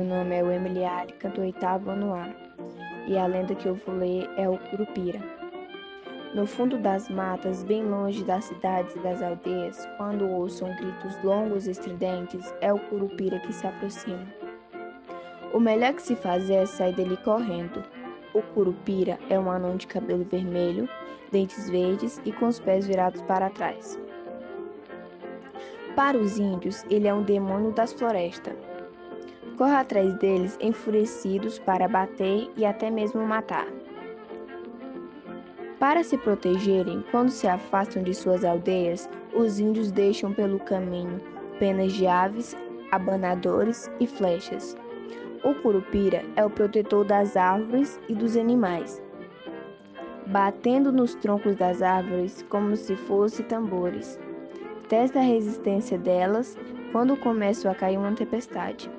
metálica do oitavo ano A, e a lenda que eu vou ler é o Curupira. No fundo das matas, bem longe das cidades e das aldeias, quando ouçam gritos longos e estridentes, é o Curupira que se aproxima. O melhor que se fazer é sair dele correndo. O Curupira é um anão de cabelo vermelho, dentes verdes e com os pés virados para trás. Para os índios, ele é um demônio das florestas. Corre atrás deles enfurecidos para bater e até mesmo matar. Para se protegerem, quando se afastam de suas aldeias, os índios deixam pelo caminho penas de aves, abanadores e flechas. O curupira é o protetor das árvores e dos animais, batendo nos troncos das árvores como se fossem tambores. Testa a resistência delas quando começa a cair uma tempestade.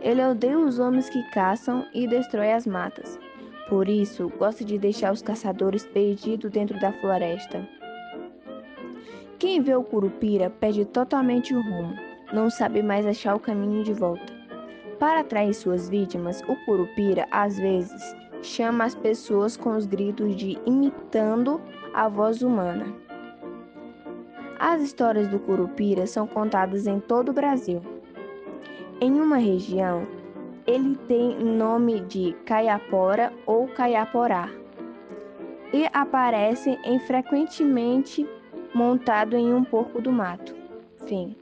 Ele odeia os homens que caçam e destrói as matas. Por isso, gosta de deixar os caçadores perdidos dentro da floresta. Quem vê o curupira perde totalmente o rumo, não sabe mais achar o caminho de volta. Para atrair suas vítimas, o curupira às vezes chama as pessoas com os gritos de imitando a voz humana. As histórias do curupira são contadas em todo o Brasil. Em uma região, ele tem nome de caiapora ou caiaporá e aparece em frequentemente montado em um porco do mato. Fim.